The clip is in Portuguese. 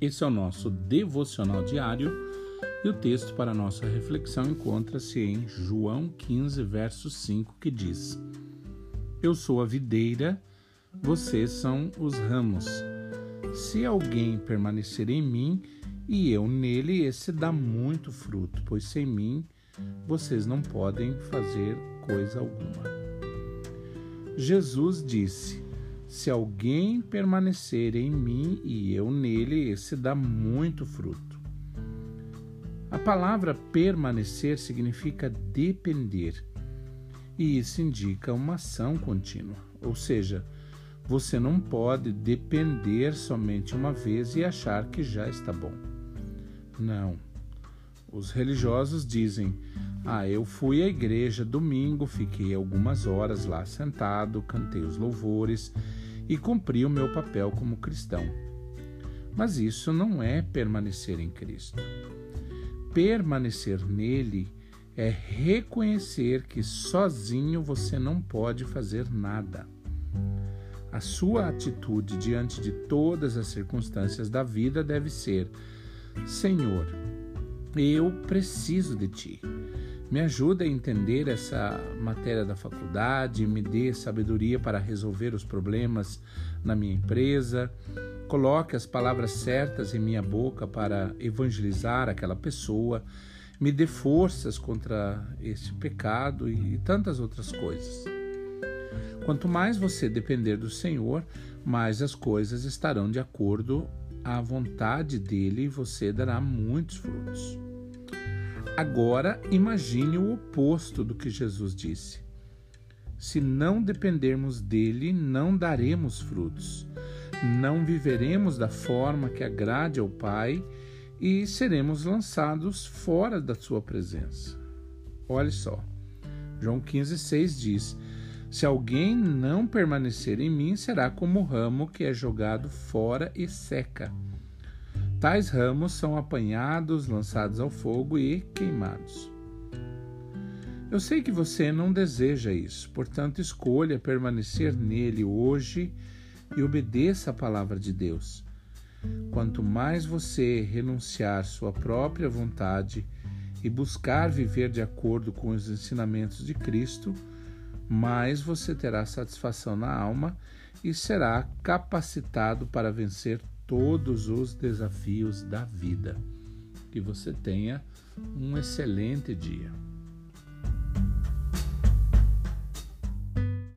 Esse é o nosso devocional diário e o texto para nossa reflexão encontra-se em João 15, verso 5, que diz: Eu sou a videira, vocês são os ramos. Se alguém permanecer em mim e eu nele, esse dá muito fruto, pois sem mim vocês não podem fazer coisa alguma. Jesus disse: Se alguém permanecer em mim e eu nele, esse dá muito fruto. A palavra permanecer significa depender, e isso indica uma ação contínua, ou seja, você não pode depender somente uma vez e achar que já está bom. Não. Os religiosos dizem: Ah, eu fui à igreja domingo, fiquei algumas horas lá sentado, cantei os louvores e cumpri o meu papel como cristão. Mas isso não é permanecer em Cristo. Permanecer nele é reconhecer que sozinho você não pode fazer nada. A sua atitude diante de todas as circunstâncias da vida deve ser: Senhor, eu preciso de ti. Me ajuda a entender essa matéria da faculdade, me dê sabedoria para resolver os problemas na minha empresa. Coloque as palavras certas em minha boca para evangelizar aquela pessoa. Me dê forças contra esse pecado e tantas outras coisas. Quanto mais você depender do Senhor, mais as coisas estarão de acordo à vontade dele e você dará muitos frutos. Agora, imagine o oposto do que Jesus disse. Se não dependermos dele, não daremos frutos. Não viveremos da forma que agrade ao Pai e seremos lançados fora da sua presença. Olhe só. João 15,6 diz: Se alguém não permanecer em mim, será como o ramo que é jogado fora e seca. Tais ramos são apanhados, lançados ao fogo e queimados. Eu sei que você não deseja isso, portanto, escolha permanecer nele hoje e obedeça a palavra de Deus. Quanto mais você renunciar sua própria vontade e buscar viver de acordo com os ensinamentos de Cristo, mais você terá satisfação na alma e será capacitado para vencer todos os desafios da vida. Que você tenha um excelente dia.